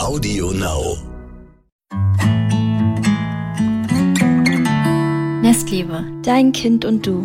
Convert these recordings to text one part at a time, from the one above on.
Audio Now. Nestliebe, dein Kind und du.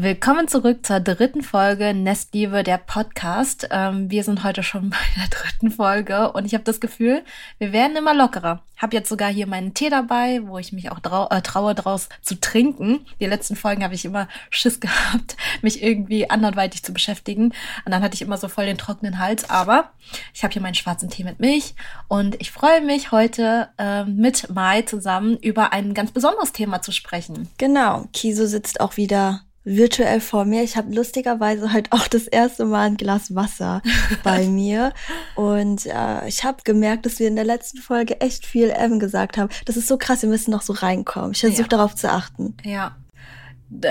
Willkommen zurück zur dritten Folge Nestliebe, der Podcast. Ähm, wir sind heute schon bei der dritten Folge und ich habe das Gefühl, wir werden immer lockerer. Hab jetzt sogar hier meinen Tee dabei, wo ich mich auch trau äh, traue, draus zu trinken. Die letzten Folgen habe ich immer Schiss gehabt, mich irgendwie anderweitig zu beschäftigen. Und dann hatte ich immer so voll den trockenen Hals. Aber ich habe hier meinen schwarzen Tee mit Milch und ich freue mich heute äh, mit Mai zusammen über ein ganz besonderes Thema zu sprechen. Genau, Kiso sitzt auch wieder virtuell vor mir. Ich habe lustigerweise halt auch das erste Mal ein Glas Wasser bei mir. Und äh, ich habe gemerkt, dass wir in der letzten Folge echt viel M gesagt haben. Das ist so krass, wir müssen noch so reinkommen. Ich versuche ja. darauf zu achten. Ja.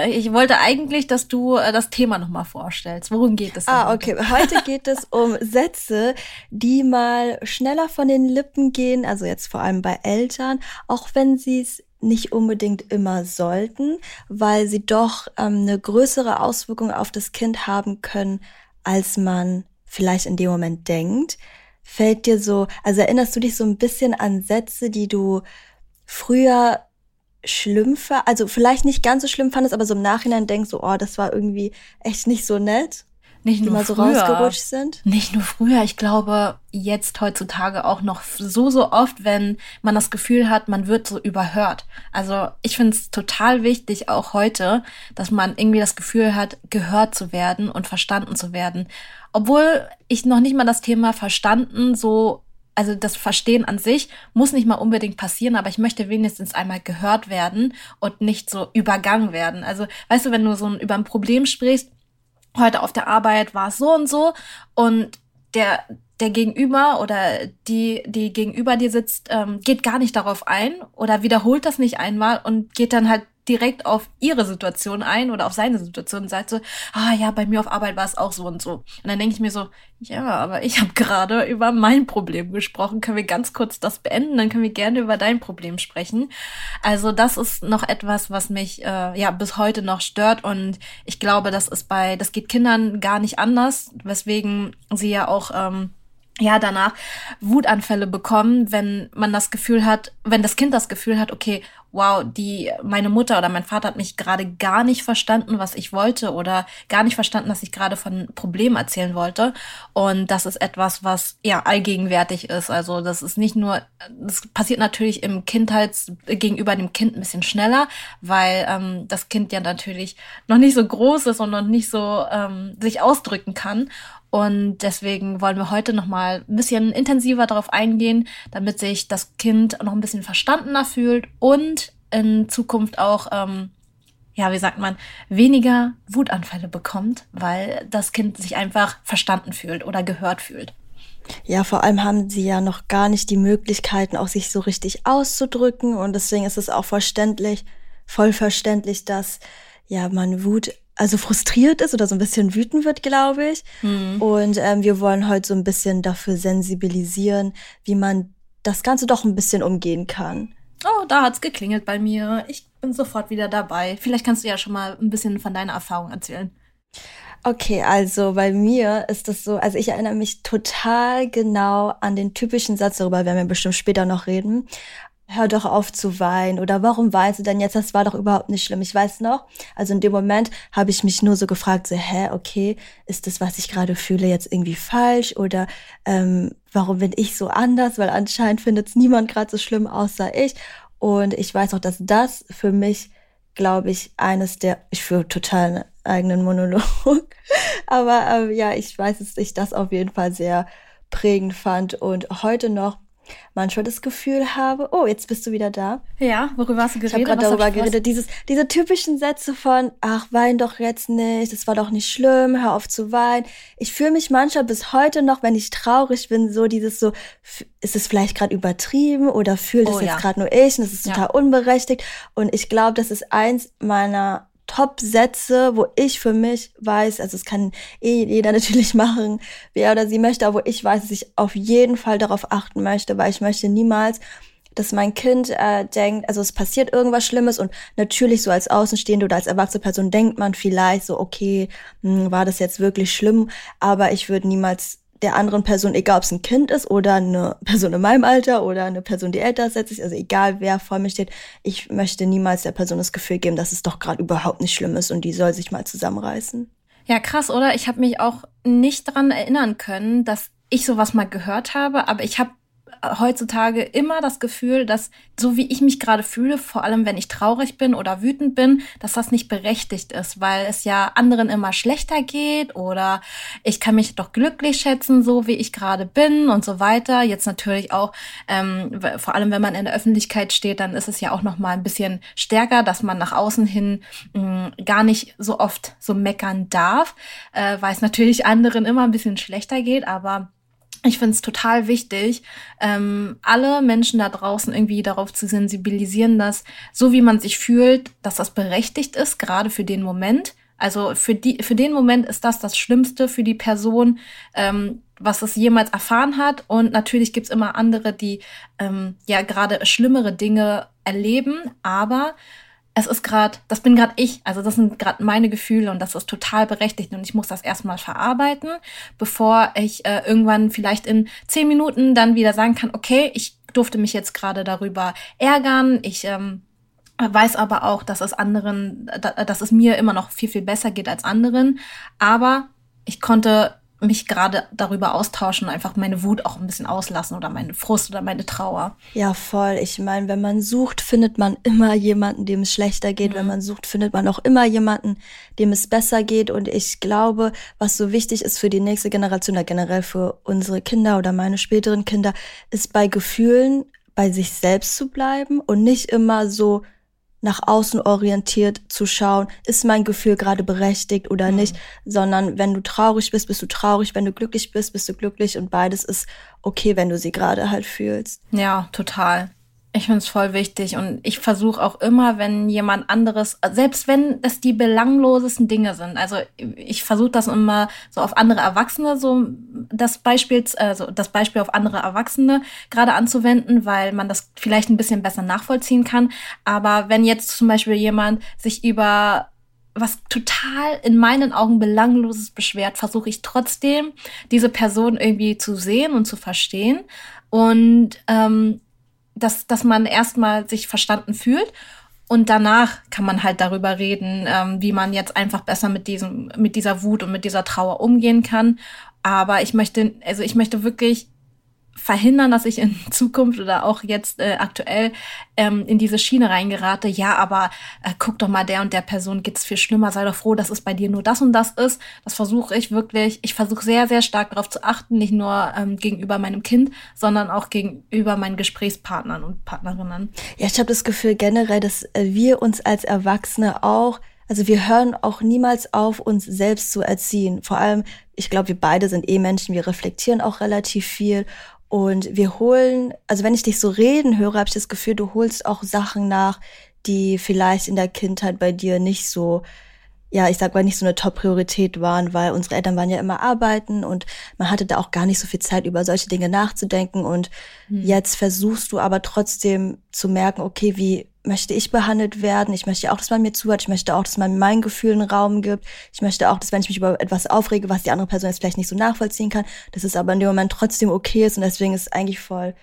Ich wollte eigentlich, dass du äh, das Thema nochmal vorstellst. Worum geht es? Ah, okay. Heute geht es um Sätze, die mal schneller von den Lippen gehen, also jetzt vor allem bei Eltern, auch wenn sie es nicht unbedingt immer sollten, weil sie doch ähm, eine größere Auswirkung auf das Kind haben können, als man vielleicht in dem Moment denkt. Fällt dir so, also erinnerst du dich so ein bisschen an Sätze, die du früher schlimm also vielleicht nicht ganz so schlimm fandest, aber so im Nachhinein denkst so, oh, das war irgendwie echt nicht so nett? Nicht nur so früher, rausgerutscht sind? Nicht nur früher, ich glaube jetzt heutzutage auch noch so, so oft, wenn man das Gefühl hat, man wird so überhört. Also ich finde es total wichtig, auch heute, dass man irgendwie das Gefühl hat, gehört zu werden und verstanden zu werden. Obwohl ich noch nicht mal das Thema verstanden so also das Verstehen an sich muss nicht mal unbedingt passieren, aber ich möchte wenigstens einmal gehört werden und nicht so übergangen werden. Also, weißt du, wenn du so über ein Problem sprichst, heute auf der Arbeit war es so und so und der der Gegenüber oder die, die gegenüber dir sitzt, ähm, geht gar nicht darauf ein oder wiederholt das nicht einmal und geht dann halt direkt auf ihre Situation ein oder auf seine Situation und sagt so, ah ja, bei mir auf Arbeit war es auch so und so. Und dann denke ich mir so, ja, aber ich habe gerade über mein Problem gesprochen. Können wir ganz kurz das beenden? Dann können wir gerne über dein Problem sprechen. Also das ist noch etwas, was mich äh, ja bis heute noch stört und ich glaube, das ist bei, das geht Kindern gar nicht anders, weswegen sie ja auch ähm, ja danach Wutanfälle bekommen, wenn man das Gefühl hat, wenn das Kind das Gefühl hat, okay, wow, die meine Mutter oder mein Vater hat mich gerade gar nicht verstanden, was ich wollte oder gar nicht verstanden, dass ich gerade von Problemen erzählen wollte und das ist etwas, was ja allgegenwärtig ist. Also, das ist nicht nur das passiert natürlich im Kindheits gegenüber dem Kind ein bisschen schneller, weil ähm, das Kind ja natürlich noch nicht so groß ist und noch nicht so ähm, sich ausdrücken kann und deswegen wollen wir heute noch mal ein bisschen intensiver darauf eingehen, damit sich das Kind noch ein bisschen verstandener fühlt und in Zukunft auch, ähm, ja, wie sagt man, weniger Wutanfälle bekommt, weil das Kind sich einfach verstanden fühlt oder gehört fühlt. Ja, vor allem haben sie ja noch gar nicht die Möglichkeiten, auch sich so richtig auszudrücken. Und deswegen ist es auch verständlich, voll verständlich, dass ja man Wut also frustriert ist oder so ein bisschen wütend wird, glaube ich. Mhm. Und ähm, wir wollen heute so ein bisschen dafür sensibilisieren, wie man das Ganze doch ein bisschen umgehen kann. Oh, da hat's geklingelt bei mir. Ich bin sofort wieder dabei. Vielleicht kannst du ja schon mal ein bisschen von deiner Erfahrung erzählen. Okay, also bei mir ist das so, also ich erinnere mich total genau an den typischen Satz, darüber werden wir bestimmt später noch reden hör doch auf zu weinen oder warum weinst du denn jetzt? Das war doch überhaupt nicht schlimm. Ich weiß noch, also in dem Moment habe ich mich nur so gefragt, so, hä, okay, ist das, was ich gerade fühle, jetzt irgendwie falsch oder ähm, warum bin ich so anders? Weil anscheinend findet es niemand gerade so schlimm außer ich. Und ich weiß auch, dass das für mich, glaube ich, eines der, ich führe total einen eigenen Monolog, aber ähm, ja, ich weiß, dass ich das auf jeden Fall sehr prägend fand und heute noch manchmal das Gefühl habe, oh, jetzt bist du wieder da. Ja, worüber hast du geredet? Ich habe gerade darüber geredet, dieses, diese typischen Sätze von, ach, wein doch jetzt nicht, das war doch nicht schlimm, hör auf zu weinen. Ich fühle mich manchmal bis heute noch, wenn ich traurig bin, so dieses so, ist es vielleicht gerade übertrieben oder fühlt es oh, jetzt ja. gerade nur ich und das ist total ja. unberechtigt. Und ich glaube, das ist eins meiner Top-Sätze, wo ich für mich weiß, also es kann eh jeder natürlich machen, wie er oder sie möchte, aber wo ich weiß, dass ich auf jeden Fall darauf achten möchte, weil ich möchte niemals, dass mein Kind äh, denkt, also es passiert irgendwas Schlimmes und natürlich so als Außenstehende oder als erwachsene Person denkt man vielleicht so, okay, mh, hm, war das jetzt wirklich schlimm, aber ich würde niemals der anderen Person, egal ob es ein Kind ist oder eine Person in meinem Alter oder eine Person, die älter ist also egal wer vor mir steht, ich möchte niemals der Person das Gefühl geben, dass es doch gerade überhaupt nicht schlimm ist und die soll sich mal zusammenreißen. Ja, krass, oder? Ich habe mich auch nicht dran erinnern können, dass ich sowas mal gehört habe, aber ich habe heutzutage immer das Gefühl, dass so wie ich mich gerade fühle, vor allem wenn ich traurig bin oder wütend bin, dass das nicht berechtigt ist, weil es ja anderen immer schlechter geht oder ich kann mich doch glücklich schätzen, so wie ich gerade bin und so weiter. Jetzt natürlich auch, ähm, vor allem wenn man in der Öffentlichkeit steht, dann ist es ja auch noch mal ein bisschen stärker, dass man nach außen hin mh, gar nicht so oft so meckern darf, äh, weil es natürlich anderen immer ein bisschen schlechter geht, aber ich finde es total wichtig, ähm, alle Menschen da draußen irgendwie darauf zu sensibilisieren, dass so wie man sich fühlt, dass das berechtigt ist, gerade für den Moment. Also für die, für den Moment ist das das Schlimmste für die Person, ähm, was es jemals erfahren hat. Und natürlich gibt's immer andere, die ähm, ja gerade schlimmere Dinge erleben, aber es ist gerade, das bin gerade ich, also das sind gerade meine Gefühle und das ist total berechtigt und ich muss das erstmal verarbeiten, bevor ich äh, irgendwann vielleicht in zehn Minuten dann wieder sagen kann, okay, ich durfte mich jetzt gerade darüber ärgern, ich ähm, weiß aber auch, dass es anderen, dass es mir immer noch viel, viel besser geht als anderen, aber ich konnte mich gerade darüber austauschen, einfach meine Wut auch ein bisschen auslassen oder meine Frust oder meine Trauer. Ja, voll. Ich meine, wenn man sucht, findet man immer jemanden, dem es schlechter geht. Mhm. Wenn man sucht, findet man auch immer jemanden, dem es besser geht. Und ich glaube, was so wichtig ist für die nächste Generation oder generell für unsere Kinder oder meine späteren Kinder, ist bei Gefühlen bei sich selbst zu bleiben und nicht immer so nach außen orientiert zu schauen, ist mein Gefühl gerade berechtigt oder mhm. nicht, sondern wenn du traurig bist, bist du traurig, wenn du glücklich bist, bist du glücklich und beides ist okay, wenn du sie gerade halt fühlst. Ja, total. Ich finde es voll wichtig und ich versuche auch immer, wenn jemand anderes, selbst wenn es die belanglosesten Dinge sind, also ich versuche das immer so auf andere Erwachsene, so das Beispiel, also das Beispiel auf andere Erwachsene gerade anzuwenden, weil man das vielleicht ein bisschen besser nachvollziehen kann. Aber wenn jetzt zum Beispiel jemand sich über was total in meinen Augen belangloses beschwert, versuche ich trotzdem, diese Person irgendwie zu sehen und zu verstehen. Und ähm, dass, dass man erstmal sich verstanden fühlt und danach kann man halt darüber reden, ähm, wie man jetzt einfach besser mit diesem, mit dieser Wut und mit dieser Trauer umgehen kann. Aber ich möchte, also ich möchte wirklich verhindern, dass ich in Zukunft oder auch jetzt äh, aktuell ähm, in diese Schiene reingerate. Ja, aber äh, guck doch mal, der und der Person geht's viel schlimmer. Sei doch froh, dass es bei dir nur das und das ist. Das versuche ich wirklich. Ich versuche sehr, sehr stark darauf zu achten, nicht nur ähm, gegenüber meinem Kind, sondern auch gegenüber meinen Gesprächspartnern und Partnerinnen. Ja, ich habe das Gefühl generell, dass äh, wir uns als Erwachsene auch also wir hören auch niemals auf, uns selbst zu erziehen. Vor allem, ich glaube, wir beide sind eh Menschen, wir reflektieren auch relativ viel und wir holen, also wenn ich dich so reden höre, habe ich das Gefühl, du holst auch Sachen nach, die vielleicht in der Kindheit bei dir nicht so, ja, ich sag mal, nicht so eine Top-Priorität waren, weil unsere Eltern waren ja immer arbeiten und man hatte da auch gar nicht so viel Zeit, über solche Dinge nachzudenken. Und hm. jetzt versuchst du aber trotzdem zu merken, okay, wie möchte ich behandelt werden. Ich möchte auch, dass man mir zuhört. Ich möchte auch, dass man meinen Gefühlen Raum gibt. Ich möchte auch, dass wenn ich mich über etwas aufrege, was die andere Person jetzt vielleicht nicht so nachvollziehen kann, dass es aber in dem Moment trotzdem okay ist. Und deswegen ist es eigentlich voll,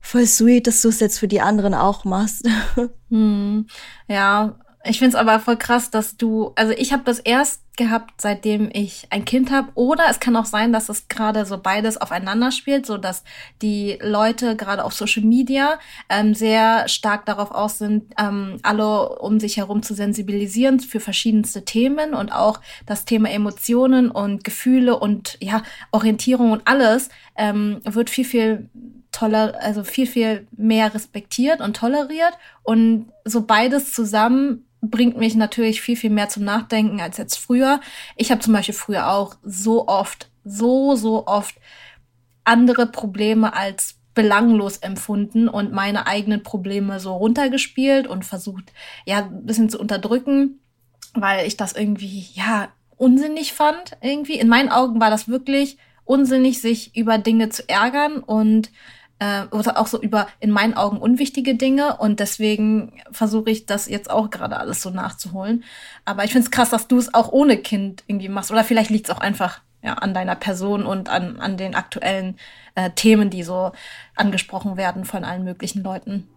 voll sweet, dass du es jetzt für die anderen auch machst. Hm. Ja, ich find's aber voll krass, dass du, also ich habe das erst gehabt, seitdem ich ein Kind habe. Oder es kann auch sein, dass es gerade so beides aufeinander spielt, so dass die Leute gerade auf Social Media ähm, sehr stark darauf aus sind, ähm, alle um sich herum zu sensibilisieren für verschiedenste Themen und auch das Thema Emotionen und Gefühle und ja Orientierung und alles ähm, wird viel viel toller, also viel viel mehr respektiert und toleriert und so beides zusammen bringt mich natürlich viel, viel mehr zum Nachdenken als jetzt früher. Ich habe zum Beispiel früher auch so oft, so, so oft andere Probleme als belanglos empfunden und meine eigenen Probleme so runtergespielt und versucht, ja, ein bisschen zu unterdrücken, weil ich das irgendwie, ja, unsinnig fand irgendwie. In meinen Augen war das wirklich unsinnig, sich über Dinge zu ärgern und äh, oder auch so über in meinen Augen unwichtige Dinge und deswegen versuche ich das jetzt auch gerade alles so nachzuholen. Aber ich finde es krass, dass du es auch ohne Kind irgendwie machst. Oder vielleicht liegt es auch einfach ja, an deiner Person und an, an den aktuellen äh, Themen, die so angesprochen werden von allen möglichen Leuten.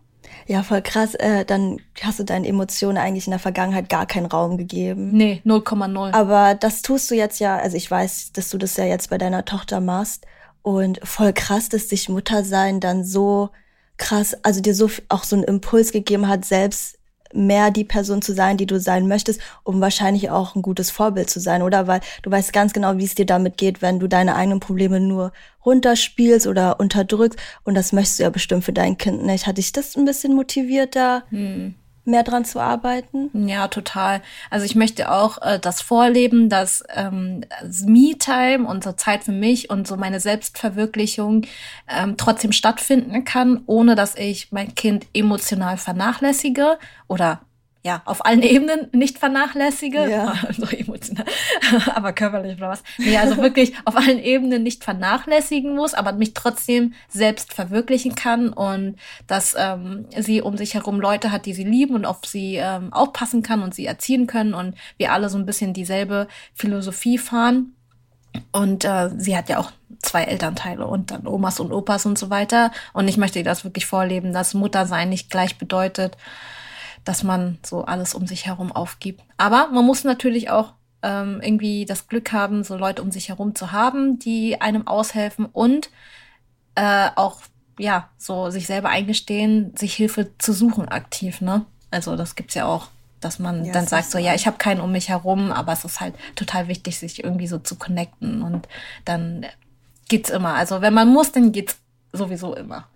Ja, voll krass. Äh, dann hast du deinen Emotionen eigentlich in der Vergangenheit gar keinen Raum gegeben. Nee, 0,0. Aber das tust du jetzt ja, also ich weiß, dass du das ja jetzt bei deiner Tochter machst. Und voll krass, dass dich Muttersein dann so krass, also dir so auch so einen Impuls gegeben hat, selbst mehr die Person zu sein, die du sein möchtest, um wahrscheinlich auch ein gutes Vorbild zu sein, oder? Weil du weißt ganz genau, wie es dir damit geht, wenn du deine eigenen Probleme nur runterspielst oder unterdrückst. Und das möchtest du ja bestimmt für dein Kind nicht. Hat dich das ein bisschen motiviert, da hm. Mehr dran zu arbeiten? Ja, total. Also ich möchte auch äh, das vorleben, dass ähm, Me-Time und so Zeit für mich und so meine Selbstverwirklichung ähm, trotzdem stattfinden kann, ohne dass ich mein Kind emotional vernachlässige oder ja, auf allen Ebenen nicht vernachlässige, ja. so emotional, aber körperlich oder was. Nee, also wirklich auf allen Ebenen nicht vernachlässigen muss, aber mich trotzdem selbst verwirklichen kann und dass ähm, sie um sich herum Leute hat, die sie lieben und auf sie ähm, aufpassen kann und sie erziehen können und wir alle so ein bisschen dieselbe Philosophie fahren. Und äh, sie hat ja auch zwei Elternteile und dann Omas und Opas und so weiter. Und ich möchte das wirklich vorleben, dass Muttersein nicht gleich bedeutet, dass man so alles um sich herum aufgibt. Aber man muss natürlich auch ähm, irgendwie das Glück haben, so Leute um sich herum zu haben, die einem aushelfen und äh, auch ja so sich selber eingestehen, sich Hilfe zu suchen aktiv. Ne? Also das gibt's ja auch dass man ja, dann sagt so, ja, ich habe keinen um mich herum, aber es ist halt total wichtig, sich irgendwie so zu connecten und dann geht's immer. Also wenn man muss, dann geht's sowieso immer.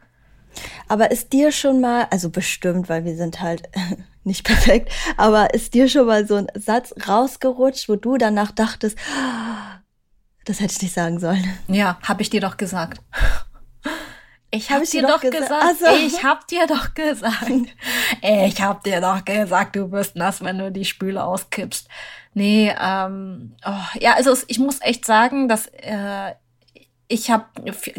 Aber ist dir schon mal, also bestimmt, weil wir sind halt nicht perfekt, aber ist dir schon mal so ein Satz rausgerutscht, wo du danach dachtest, das hätte ich nicht sagen sollen? Ja, habe ich dir doch gesagt. Ich hab, hab ich dir doch gesagt, gesagt also. ich hab dir doch gesagt, ich hab dir doch gesagt, du wirst nass, wenn du die Spüle auskippst. Nee, ähm, oh, ja, also ich muss echt sagen, dass äh, ich habe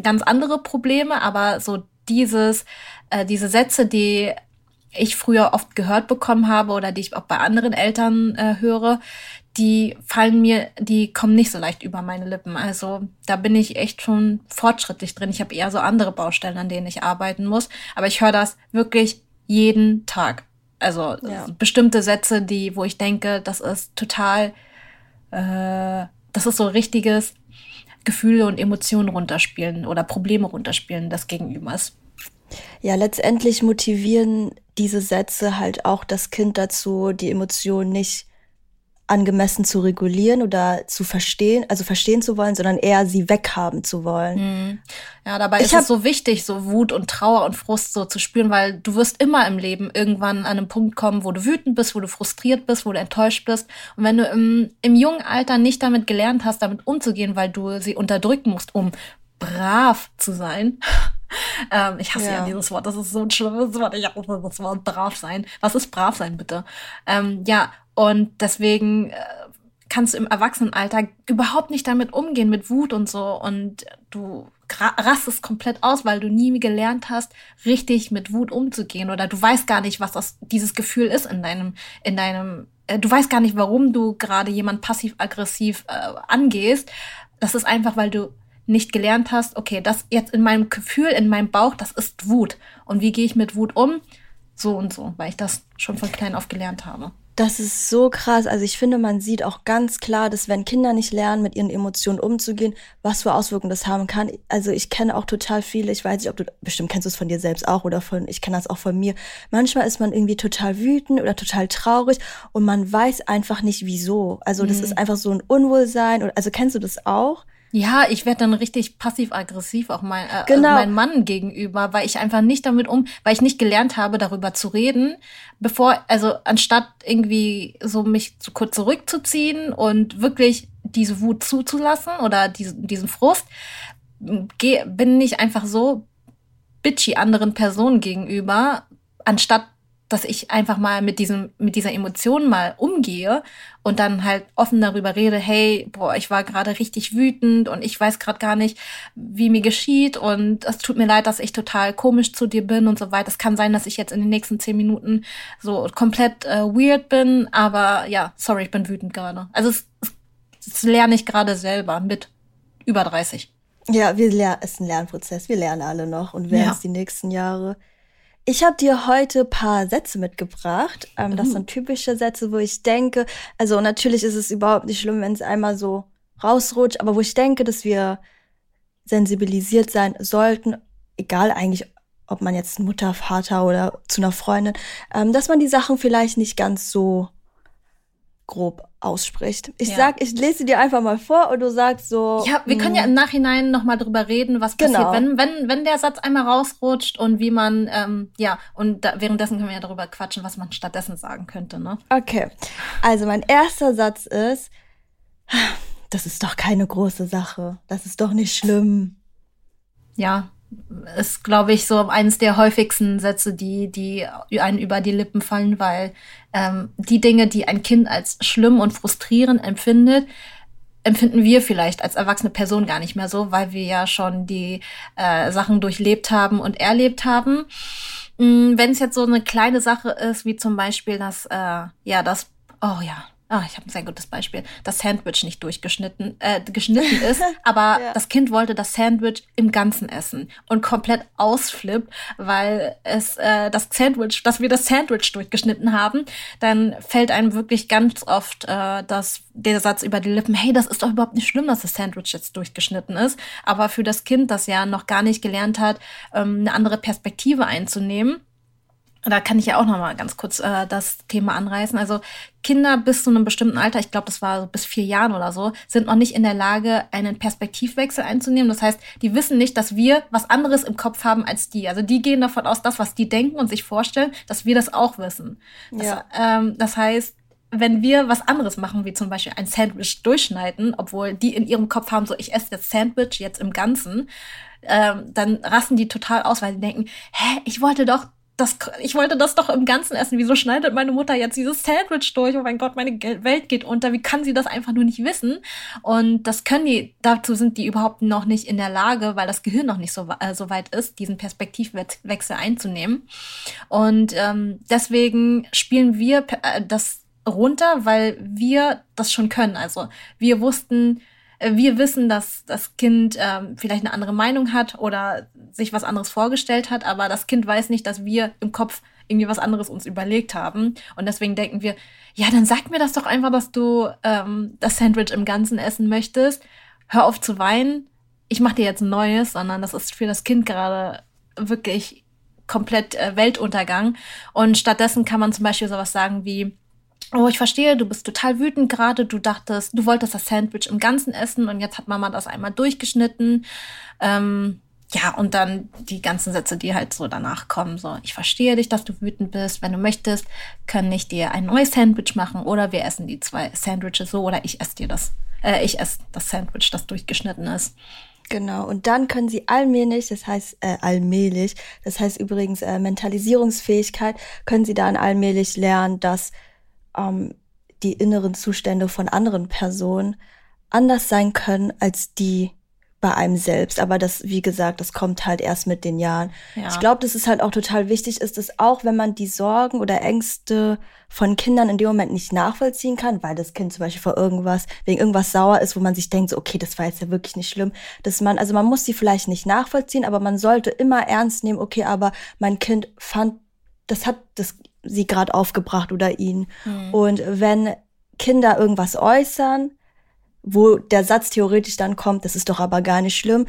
ganz andere Probleme, aber so dieses, äh, diese Sätze, die ich früher oft gehört bekommen habe oder die ich auch bei anderen Eltern äh, höre, die fallen mir, die kommen nicht so leicht über meine Lippen. Also da bin ich echt schon fortschrittlich drin. Ich habe eher so andere Baustellen, an denen ich arbeiten muss. Aber ich höre das wirklich jeden Tag. Also ja. bestimmte Sätze, die, wo ich denke, das ist total, äh, das ist so richtiges Gefühle und Emotionen runterspielen oder Probleme runterspielen des Gegenübers. Ja, letztendlich motivieren diese Sätze halt auch das Kind dazu, die Emotionen nicht angemessen zu regulieren oder zu verstehen, also verstehen zu wollen, sondern eher sie weghaben zu wollen. Mhm. Ja, dabei ich ist es so wichtig, so Wut und Trauer und Frust so zu spüren, weil du wirst immer im Leben irgendwann an einen Punkt kommen, wo du wütend bist, wo du frustriert bist, wo du enttäuscht bist. Und wenn du im, im jungen Alter nicht damit gelernt hast, damit umzugehen, weil du sie unterdrücken musst, um brav zu sein, ähm, ich hasse ja. ja. dieses Wort, das ist so ein schlimmes Wort. Ich hasse das Wort brav sein. Was ist brav sein, bitte? Ähm, ja, und deswegen äh, kannst du im Erwachsenenalter überhaupt nicht damit umgehen, mit Wut und so. Und du rastest komplett aus, weil du nie gelernt hast, richtig mit Wut umzugehen. Oder du weißt gar nicht, was das, dieses Gefühl ist in deinem, in deinem, äh, du weißt gar nicht, warum du gerade jemand passiv-aggressiv äh, angehst. Das ist einfach, weil du nicht gelernt hast, okay, das jetzt in meinem Gefühl, in meinem Bauch, das ist Wut. Und wie gehe ich mit Wut um? So und so, weil ich das schon von klein auf gelernt habe. Das ist so krass. Also ich finde, man sieht auch ganz klar, dass wenn Kinder nicht lernen, mit ihren Emotionen umzugehen, was für Auswirkungen das haben kann. Also ich kenne auch total viele, ich weiß nicht, ob du, bestimmt kennst du es von dir selbst auch oder von, ich kenne das auch von mir. Manchmal ist man irgendwie total wütend oder total traurig und man weiß einfach nicht wieso. Also das mhm. ist einfach so ein Unwohlsein. Also kennst du das auch? Ja, ich werde dann richtig passiv-aggressiv auch mein, äh, genau. meinem Mann gegenüber, weil ich einfach nicht damit um, weil ich nicht gelernt habe, darüber zu reden, bevor, also anstatt irgendwie so mich zu kurz zurückzuziehen und wirklich diese Wut zuzulassen oder diesen, diesen Frust, geh, bin ich einfach so bitchy anderen Personen gegenüber, anstatt dass ich einfach mal mit diesem, mit dieser Emotion mal umgehe und dann halt offen darüber rede, hey, boah, ich war gerade richtig wütend und ich weiß gerade gar nicht, wie mir geschieht und es tut mir leid, dass ich total komisch zu dir bin und so weiter. Es kann sein, dass ich jetzt in den nächsten zehn Minuten so komplett äh, weird bin, aber ja, sorry, ich bin wütend gerade. Also es, es, das lerne ich gerade selber mit über 30. Ja, wir lernen, es ist ein Lernprozess. Wir lernen alle noch und werden ja. es die nächsten Jahre. Ich habe dir heute paar Sätze mitgebracht. Ähm, das mhm. sind typische Sätze, wo ich denke, also natürlich ist es überhaupt nicht schlimm, wenn es einmal so rausrutscht, aber wo ich denke, dass wir sensibilisiert sein sollten, egal eigentlich, ob man jetzt Mutter, Vater oder zu einer Freundin, ähm, dass man die Sachen vielleicht nicht ganz so grob ausspricht. Ich ja. sag, ich lese dir einfach mal vor und du sagst so. Ja, wir können ja mm. im Nachhinein noch mal drüber reden, was genau. passiert, wenn wenn wenn der Satz einmal rausrutscht und wie man ähm, ja und da, währenddessen können wir ja darüber quatschen, was man stattdessen sagen könnte, ne? Okay. Also mein erster Satz ist, das ist doch keine große Sache. Das ist doch nicht schlimm. Ja, ist, glaube ich, so eines der häufigsten Sätze, die, die einen über die Lippen fallen, weil ähm, die Dinge, die ein Kind als schlimm und frustrierend empfindet, empfinden wir vielleicht als erwachsene Person gar nicht mehr so, weil wir ja schon die äh, Sachen durchlebt haben und erlebt haben. Mm, Wenn es jetzt so eine kleine Sache ist, wie zum Beispiel das, äh, ja, das, oh ja, ah, ich habe ein sehr gutes Beispiel, das Sandwich nicht durchgeschnitten äh, geschnitten ist, aber ja. das Kind wollte das Sandwich im Ganzen essen und komplett ausflippt, weil es äh, das Sandwich, dass wir das Sandwich durchgeschnitten haben, dann fällt einem wirklich ganz oft äh, das der Satz über die Lippen, hey, das ist doch überhaupt nicht schlimm, dass das Sandwich jetzt durchgeschnitten ist. Aber für das Kind, das ja noch gar nicht gelernt hat, ähm, eine andere Perspektive einzunehmen, da kann ich ja auch noch mal ganz kurz äh, das Thema anreißen. Also Kinder bis zu einem bestimmten Alter, ich glaube, das war so bis vier Jahren oder so, sind noch nicht in der Lage, einen Perspektivwechsel einzunehmen. Das heißt, die wissen nicht, dass wir was anderes im Kopf haben als die. Also die gehen davon aus, das, was die denken und sich vorstellen, dass wir das auch wissen. Das, ja. ähm, das heißt, wenn wir was anderes machen, wie zum Beispiel ein Sandwich durchschneiden, obwohl die in ihrem Kopf haben, so ich esse das Sandwich jetzt im Ganzen, ähm, dann rasten die total aus, weil die denken, hä, ich wollte doch das, ich wollte das doch im Ganzen essen. Wieso schneidet meine Mutter jetzt dieses Sandwich durch? Oh mein Gott, meine Welt geht unter. Wie kann sie das einfach nur nicht wissen? Und das können die, dazu sind die überhaupt noch nicht in der Lage, weil das Gehirn noch nicht so, äh, so weit ist, diesen Perspektivwechsel einzunehmen. Und ähm, deswegen spielen wir äh, das runter, weil wir das schon können. Also wir wussten, wir wissen, dass das Kind ähm, vielleicht eine andere Meinung hat oder sich was anderes vorgestellt hat, aber das Kind weiß nicht, dass wir im Kopf irgendwie was anderes uns überlegt haben. Und deswegen denken wir, ja, dann sag mir das doch einfach, dass du ähm, das Sandwich im Ganzen essen möchtest. Hör auf zu weinen. Ich mache dir jetzt ein neues, sondern das ist für das Kind gerade wirklich komplett äh, Weltuntergang. Und stattdessen kann man zum Beispiel sowas sagen wie, Oh, ich verstehe, du bist total wütend gerade. Du dachtest, du wolltest das Sandwich im Ganzen essen und jetzt hat Mama das einmal durchgeschnitten. Ähm, ja, und dann die ganzen Sätze, die halt so danach kommen. So, ich verstehe dich, dass du wütend bist. Wenn du möchtest, kann ich dir ein neues Sandwich machen oder wir essen die zwei Sandwiches so oder ich esse dir das. Äh, ich esse das Sandwich, das durchgeschnitten ist. Genau, und dann können sie allmählich, das heißt äh, allmählich, das heißt übrigens äh, Mentalisierungsfähigkeit, können sie dann allmählich lernen, dass ähm, die inneren Zustände von anderen Personen anders sein können als die bei einem selbst. Aber das, wie gesagt, das kommt halt erst mit den Jahren. Ja. Ich glaube, dass es halt auch total wichtig ist, dass auch wenn man die Sorgen oder Ängste von Kindern in dem Moment nicht nachvollziehen kann, weil das Kind zum Beispiel vor irgendwas, wegen irgendwas sauer ist, wo man sich denkt, so, okay, das war jetzt ja wirklich nicht schlimm, dass man, also man muss die vielleicht nicht nachvollziehen, aber man sollte immer ernst nehmen, okay, aber mein Kind fand, das hat das sie gerade aufgebracht oder ihn. Mhm. Und wenn Kinder irgendwas äußern, wo der Satz theoretisch dann kommt, das ist doch aber gar nicht schlimm,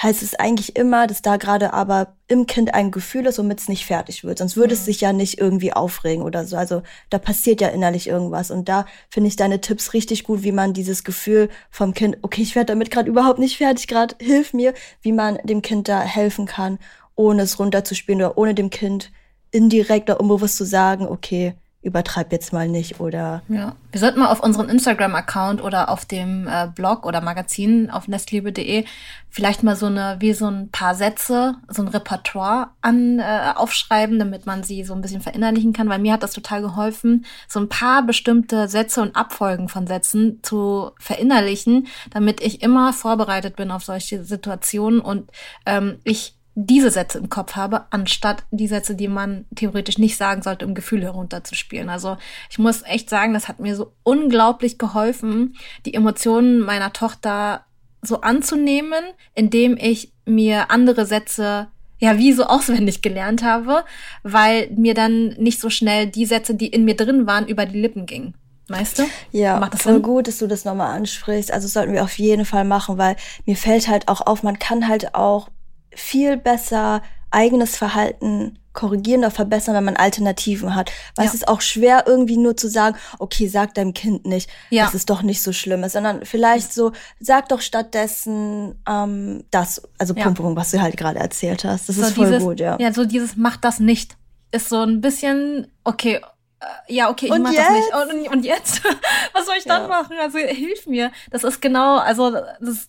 heißt es eigentlich immer, dass da gerade aber im Kind ein Gefühl ist, womit es nicht fertig wird. Sonst würde mhm. es sich ja nicht irgendwie aufregen oder so. Also da passiert ja innerlich irgendwas. Und da finde ich deine Tipps richtig gut, wie man dieses Gefühl vom Kind, okay, ich werde damit gerade überhaupt nicht fertig, gerade hilf mir, wie man dem Kind da helfen kann, ohne es runterzuspielen oder ohne dem Kind indirekt oder unbewusst zu sagen, okay, übertreib jetzt mal nicht oder. Ja, wir sollten mal auf unseren Instagram-Account oder auf dem äh, Blog oder Magazin auf nestliebe.de vielleicht mal so eine, wie so ein paar Sätze, so ein Repertoire an äh, aufschreiben, damit man sie so ein bisschen verinnerlichen kann, weil mir hat das total geholfen, so ein paar bestimmte Sätze und Abfolgen von Sätzen zu verinnerlichen, damit ich immer vorbereitet bin auf solche Situationen und ähm, ich diese Sätze im Kopf habe, anstatt die Sätze, die man theoretisch nicht sagen sollte, um Gefühle herunterzuspielen. Also ich muss echt sagen, das hat mir so unglaublich geholfen, die Emotionen meiner Tochter so anzunehmen, indem ich mir andere Sätze ja wie so auswendig gelernt habe, weil mir dann nicht so schnell die Sätze, die in mir drin waren, über die Lippen gingen. Weißt du? Ja, Macht das voll Sinn? gut, dass du das nochmal ansprichst. Also sollten wir auf jeden Fall machen, weil mir fällt halt auch auf, man kann halt auch viel besser eigenes Verhalten korrigieren oder verbessern, wenn man Alternativen hat. Weil ja. es ist auch schwer, irgendwie nur zu sagen, okay, sag deinem Kind nicht, ja. dass es doch nicht so schlimm ist, sondern vielleicht so, sag doch stattdessen ähm, das, also ja. Punkt, Punkt, was du halt gerade erzählt hast. Das so ist voll dieses, gut, ja. Ja, so dieses, mach das nicht, ist so ein bisschen, okay, äh, ja, okay, ich und mach jetzt? das nicht. Und, und jetzt? was soll ich dann machen? Also hilf mir. Das ist genau, also das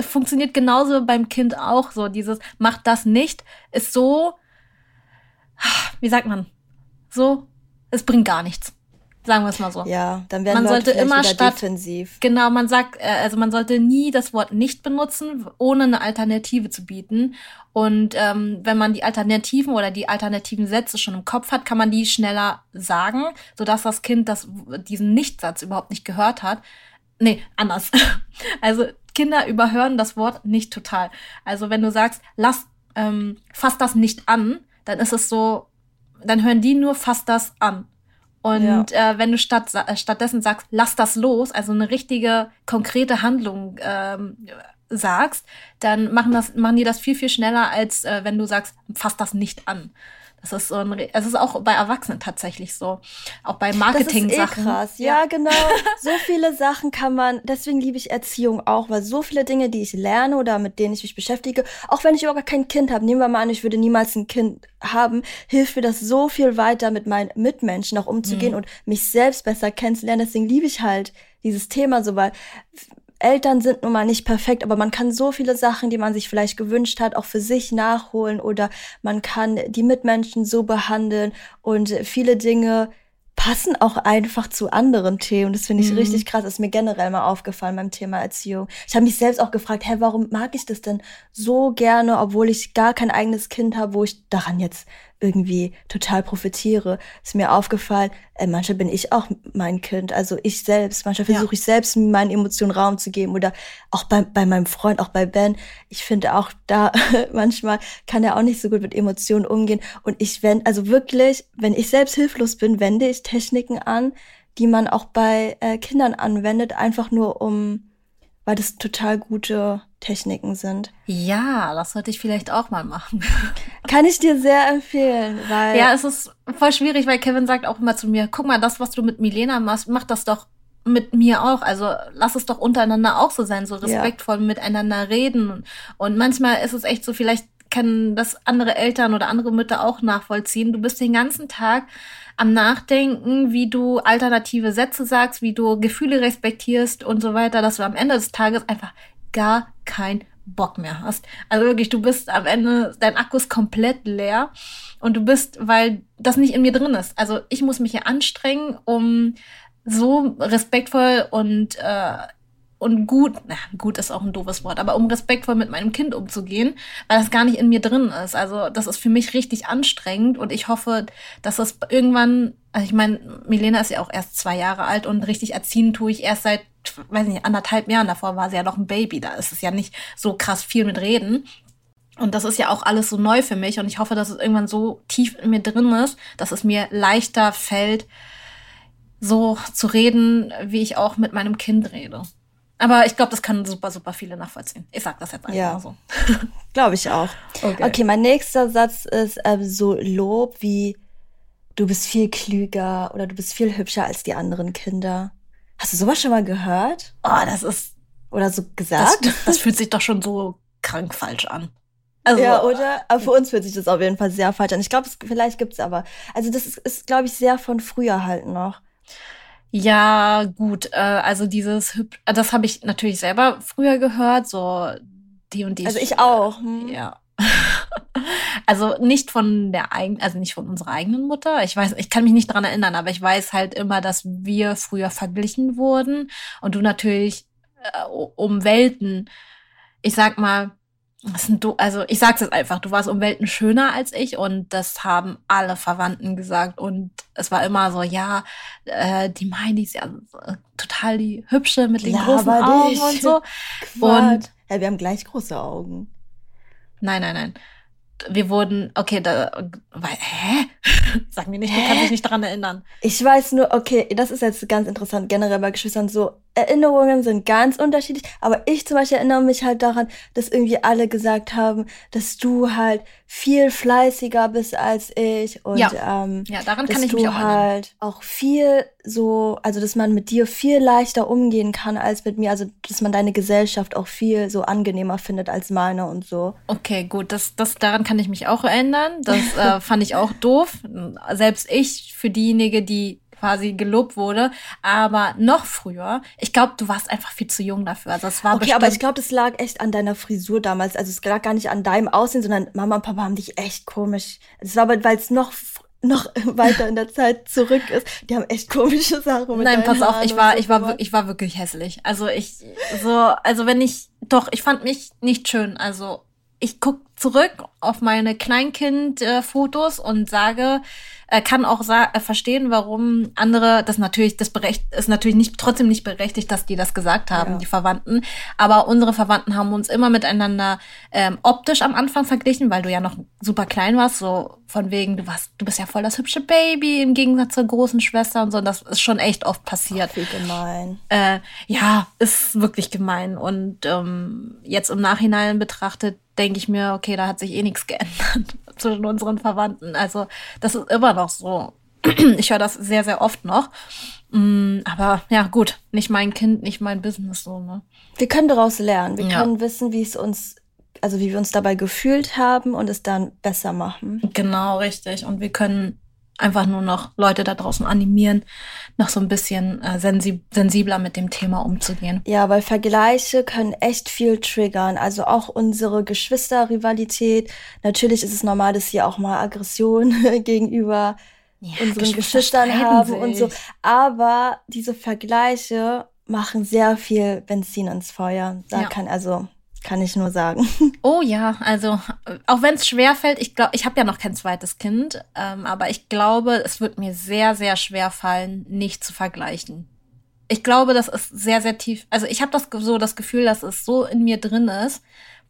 funktioniert genauso beim Kind auch so. Dieses macht das nicht ist so, wie sagt man, so, es bringt gar nichts. Sagen wir es mal so. Ja, dann werden man sollte immer statt defensiv. Genau, man sagt, äh, also man sollte nie das Wort nicht benutzen, ohne eine Alternative zu bieten. Und ähm, wenn man die Alternativen oder die alternativen Sätze schon im Kopf hat, kann man die schneller sagen, sodass das Kind das, diesen Nichtsatz überhaupt nicht gehört hat. Nee, anders. Also Kinder überhören das Wort nicht total. Also wenn du sagst, lass, ähm, fass das nicht an, dann ist es so, dann hören die nur fass das an. Und ja. äh, wenn du statt, äh, stattdessen sagst, lass das los, also eine richtige, konkrete Handlung ähm, sagst, dann machen, das, machen die das viel, viel schneller, als äh, wenn du sagst, fass das nicht an. Das ist so ein, es ist auch bei Erwachsenen tatsächlich so. Auch bei Marketing-Sachen. Eh krass. Ja, ja genau. so viele Sachen kann man, deswegen liebe ich Erziehung auch, weil so viele Dinge, die ich lerne oder mit denen ich mich beschäftige, auch wenn ich überhaupt kein Kind habe, nehmen wir mal an, ich würde niemals ein Kind haben, hilft mir das so viel weiter, mit meinen Mitmenschen auch umzugehen mhm. und mich selbst besser kennenzulernen. Deswegen liebe ich halt dieses Thema so, weil Eltern sind nun mal nicht perfekt, aber man kann so viele Sachen, die man sich vielleicht gewünscht hat, auch für sich nachholen oder man kann die Mitmenschen so behandeln und viele Dinge passen auch einfach zu anderen Themen. Das finde ich mhm. richtig krass. Das ist mir generell mal aufgefallen beim Thema Erziehung. Ich habe mich selbst auch gefragt, hä, warum mag ich das denn so gerne, obwohl ich gar kein eigenes Kind habe, wo ich daran jetzt irgendwie total profitiere. Ist mir aufgefallen, äh, manchmal bin ich auch mein Kind, also ich selbst. Manchmal versuche ja. ich selbst meinen Emotionen Raum zu geben oder auch bei, bei meinem Freund, auch bei Ben. Ich finde auch da manchmal kann er auch nicht so gut mit Emotionen umgehen. Und ich wende, also wirklich, wenn ich selbst hilflos bin, wende ich Techniken an, die man auch bei äh, Kindern anwendet, einfach nur um, weil das total gute Techniken sind. Ja, das sollte ich vielleicht auch mal machen. Kann ich dir sehr empfehlen, weil. Ja, es ist voll schwierig, weil Kevin sagt auch immer zu mir, guck mal, das, was du mit Milena machst, mach das doch mit mir auch. Also lass es doch untereinander auch so sein, so respektvoll ja. miteinander reden. Und manchmal ist es echt so, vielleicht können das andere Eltern oder andere Mütter auch nachvollziehen. Du bist den ganzen Tag am Nachdenken, wie du alternative Sätze sagst, wie du Gefühle respektierst und so weiter, dass du am Ende des Tages einfach gar kein Bock mehr hast. Also wirklich, du bist am Ende, dein Akku ist komplett leer und du bist, weil das nicht in mir drin ist. Also ich muss mich ja anstrengen, um so respektvoll und äh, und gut, na, gut ist auch ein doofes Wort, aber um respektvoll mit meinem Kind umzugehen, weil das gar nicht in mir drin ist. Also das ist für mich richtig anstrengend und ich hoffe, dass das irgendwann, also ich meine, Milena ist ja auch erst zwei Jahre alt und richtig erziehen tue ich erst seit, weiß nicht, anderthalb Jahren. Davor war sie ja noch ein Baby, da ist es ja nicht so krass viel mit Reden. Und das ist ja auch alles so neu für mich und ich hoffe, dass es irgendwann so tief in mir drin ist, dass es mir leichter fällt, so zu reden, wie ich auch mit meinem Kind rede. Aber ich glaube, das kann super, super viele nachvollziehen. Ich sag das jetzt einfach ja. so. glaube ich auch. Okay. okay, mein nächster Satz ist äh, so Lob wie du bist viel klüger oder du bist viel hübscher als die anderen Kinder. Hast du sowas schon mal gehört? Oh, das ist. Oder so gesagt? Das, das fühlt sich doch schon so krank falsch an. Also, ja, oder? Aber für uns fühlt sich das auf jeden Fall sehr falsch an. Ich glaube, vielleicht gibt's aber. Also das ist, ist glaube ich, sehr von früher halt noch. Ja, gut. Äh, also dieses, äh, das habe ich natürlich selber früher gehört, so die und die. Also ich auch. Hm. Ja. also nicht von der eigenen, also nicht von unserer eigenen Mutter. Ich weiß, ich kann mich nicht dran erinnern, aber ich weiß halt immer, dass wir früher verglichen wurden und du natürlich äh, um Welten, ich sag mal, du, also ich sag's jetzt einfach, du warst um Welten schöner als ich und das haben alle Verwandten gesagt und es war immer so, ja, äh, die Miley ist ja total die hübsche mit den ja, großen Augen und so. Quatsch. Und ja, wir haben gleich große Augen. Nein, nein, nein wir wurden, okay, da, weil, hä? Sag mir nicht, hä? du kannst dich nicht daran erinnern. Ich weiß nur, okay, das ist jetzt ganz interessant, generell bei Geschwistern so, Erinnerungen sind ganz unterschiedlich, aber ich zum Beispiel erinnere mich halt daran, dass irgendwie alle gesagt haben, dass du halt viel fleißiger bist als ich und ja, ähm, ja daran kann ich mich auch halt auch viel so, also dass man mit dir viel leichter umgehen kann als mit mir, also dass man deine Gesellschaft auch viel so angenehmer findet als meine und so. Okay, gut, das, das daran kann ich mich auch erinnern. Das äh, fand ich auch doof. Selbst ich für diejenige, die quasi gelobt wurde. Aber noch früher, ich glaube, du warst einfach viel zu jung dafür. Also es war okay, aber ich glaube, das lag echt an deiner Frisur damals. Also es lag gar nicht an deinem Aussehen, sondern Mama und Papa haben dich echt komisch. Es war aber, weil es noch noch weiter in der Zeit zurück ist. Die haben echt komische Sachen mit Nein, pass Haaren auf, ich war, so ich war, ich war wirklich hässlich. Also ich, so, also wenn ich, doch, ich fand mich nicht schön. Also ich guck zurück auf meine Kleinkind-Fotos und sage, äh, kann auch äh, verstehen, warum andere das natürlich, das berecht, ist natürlich nicht, trotzdem nicht berechtigt, dass die das gesagt haben, ja. die Verwandten. Aber unsere Verwandten haben uns immer miteinander ähm, optisch am Anfang verglichen, weil du ja noch super klein warst, so von wegen, du warst, du bist ja voll das hübsche Baby im Gegensatz zur großen Schwester und so. Und das ist schon echt oft passiert. Ach, wie gemein. Äh, ja, ist wirklich gemein. Und ähm, jetzt im Nachhinein betrachtet, denke ich mir, okay, da hat sich eh nichts geändert zwischen unseren Verwandten. Also das ist immer noch so. Ich höre das sehr, sehr oft noch. Mm, aber ja, gut, nicht mein Kind, nicht mein Business so, ne? Wir können daraus lernen. Wir ja. können wissen, wie es uns, also wie wir uns dabei gefühlt haben und es dann besser machen. Genau, richtig. Und wir können einfach nur noch Leute da draußen animieren, noch so ein bisschen äh, sensib sensibler mit dem Thema umzugehen. Ja, weil Vergleiche können echt viel triggern. Also auch unsere Geschwisterrivalität. Natürlich ist es normal, dass hier auch mal Aggression gegenüber ja, unseren Geschwistern haben sich. und so. Aber diese Vergleiche machen sehr viel Benzin ins Feuer. Da ja. kann also kann ich nur sagen. Oh ja, also auch wenn es schwer fällt, ich glaube, ich habe ja noch kein zweites Kind, ähm, aber ich glaube, es wird mir sehr, sehr schwer fallen, nicht zu vergleichen. Ich glaube, das ist sehr, sehr tief. Also ich habe das so das Gefühl, dass es so in mir drin ist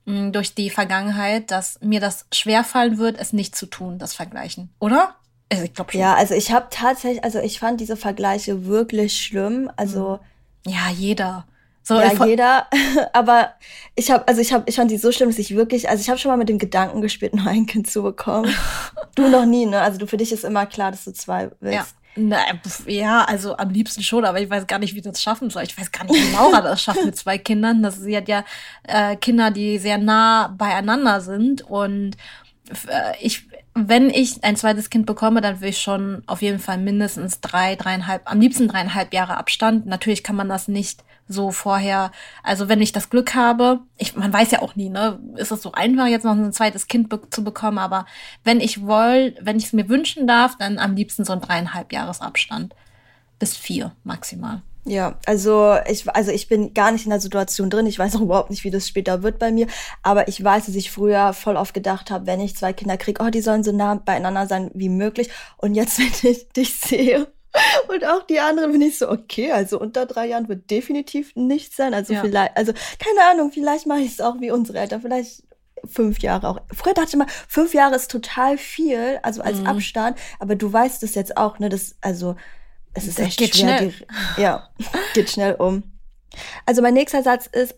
mh, durch die Vergangenheit, dass mir das schwer fallen wird, es nicht zu tun, das Vergleichen, oder? Also ich glaube Ja, also ich habe tatsächlich, also ich fand diese Vergleiche wirklich schlimm. Also ja, jeder. So, ja, jeder. Aber ich habe, also ich habe, ich fand die so schlimm, dass ich wirklich, also ich habe schon mal mit dem Gedanken gespielt, noch ein Kind zu bekommen. du noch nie, ne? Also du für dich ist immer klar, dass du zwei willst. Ja. Na, ja, also am liebsten schon, aber ich weiß gar nicht, wie das schaffen soll. Ich weiß gar nicht, wie Laura das schafft mit zwei Kindern. Das, sie hat ja äh, Kinder, die sehr nah beieinander sind. Und äh, ich, wenn ich ein zweites Kind bekomme, dann will ich schon auf jeden Fall mindestens drei, dreieinhalb, am liebsten dreieinhalb Jahre Abstand. Natürlich kann man das nicht so vorher. Also wenn ich das Glück habe, ich, man weiß ja auch nie, ne, ist es so einfach jetzt noch ein zweites Kind be zu bekommen, aber wenn ich woll, wenn ich es mir wünschen darf, dann am liebsten so ein dreieinhalb Jahresabstand bis vier maximal. Ja, also ich, also ich bin gar nicht in der Situation drin. Ich weiß auch überhaupt nicht, wie das später wird bei mir. Aber ich weiß, dass ich früher voll oft gedacht habe, wenn ich zwei Kinder kriege, oh, die sollen so nah beieinander sein wie möglich. Und jetzt, wenn ich dich sehe, und auch die anderen bin ich so, okay, also unter drei Jahren wird definitiv nichts sein. Also ja. vielleicht, also keine Ahnung, vielleicht mache ich es auch wie unsere Eltern, vielleicht fünf Jahre auch. Früher dachte ich immer, fünf Jahre ist total viel, also als mhm. Abstand, aber du weißt es jetzt auch, ne, das, also, es ist das echt geht schwer. Schnell. Die, ja, geht schnell um. Also mein nächster Satz ist,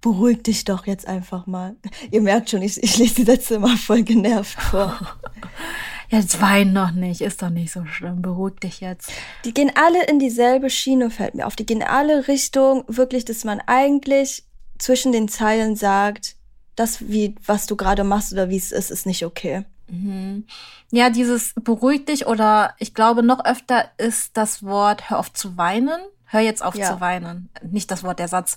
beruhig dich doch jetzt einfach mal. Ihr merkt schon, ich, ich lese die Sätze immer voll genervt vor. Jetzt wein noch nicht, ist doch nicht so schlimm, beruhig dich jetzt. Die gehen alle in dieselbe Schiene, fällt mir auf. Die gehen alle Richtung, wirklich, dass man eigentlich zwischen den Zeilen sagt, das, wie, was du gerade machst oder wie es ist, ist nicht okay. Mhm. Ja, dieses beruhig dich oder ich glaube noch öfter ist das Wort hör auf zu weinen. Hör jetzt auf ja. zu weinen. Nicht das Wort, der Satz.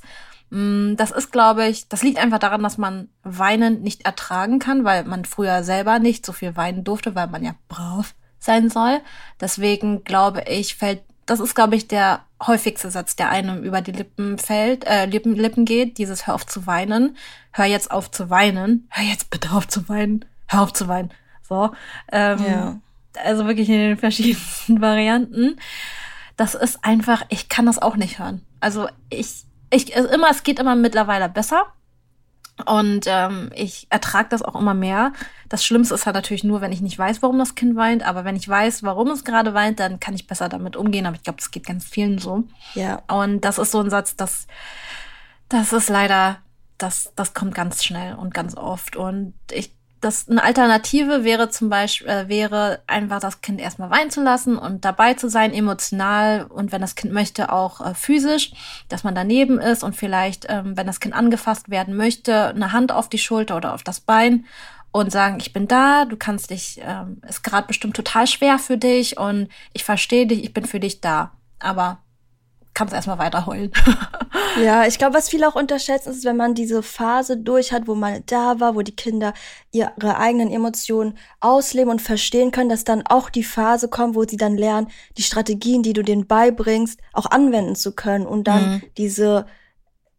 Mm, das ist, glaube ich, das liegt einfach daran, dass man Weinen nicht ertragen kann, weil man früher selber nicht so viel weinen durfte, weil man ja brav sein soll. Deswegen glaube ich, fällt, das ist, glaube ich, der häufigste Satz, der einem über die Lippen fällt, äh, Lippen, Lippen geht, dieses Hör auf zu weinen. Hör jetzt auf zu weinen. Hör jetzt bitte auf zu weinen. Hör auf zu weinen. So. Ähm, ja. Also wirklich in den verschiedensten Varianten. Das ist einfach, ich kann das auch nicht hören. Also ich, ich, immer, es geht immer mittlerweile besser. Und ähm, ich ertrage das auch immer mehr. Das Schlimmste ist halt natürlich nur, wenn ich nicht weiß, warum das Kind weint. Aber wenn ich weiß, warum es gerade weint, dann kann ich besser damit umgehen. Aber ich glaube, das geht ganz vielen so. Ja. Und das ist so ein Satz, das, das ist leider, das, das kommt ganz schnell und ganz oft. Und ich das eine Alternative wäre zum Beispiel, äh, wäre einfach das Kind erstmal weinen zu lassen und dabei zu sein, emotional und wenn das Kind möchte, auch äh, physisch, dass man daneben ist und vielleicht, ähm, wenn das Kind angefasst werden möchte, eine Hand auf die Schulter oder auf das Bein und sagen, ich bin da, du kannst dich, ähm, ist gerade bestimmt total schwer für dich und ich verstehe dich, ich bin für dich da. Aber kannst erstmal weiter heulen. ja, ich glaube, was viele auch unterschätzen, ist, wenn man diese Phase durch hat, wo man da war, wo die Kinder ihre eigenen Emotionen ausleben und verstehen können, dass dann auch die Phase kommt, wo sie dann lernen, die Strategien, die du denen beibringst, auch anwenden zu können und dann mhm. diese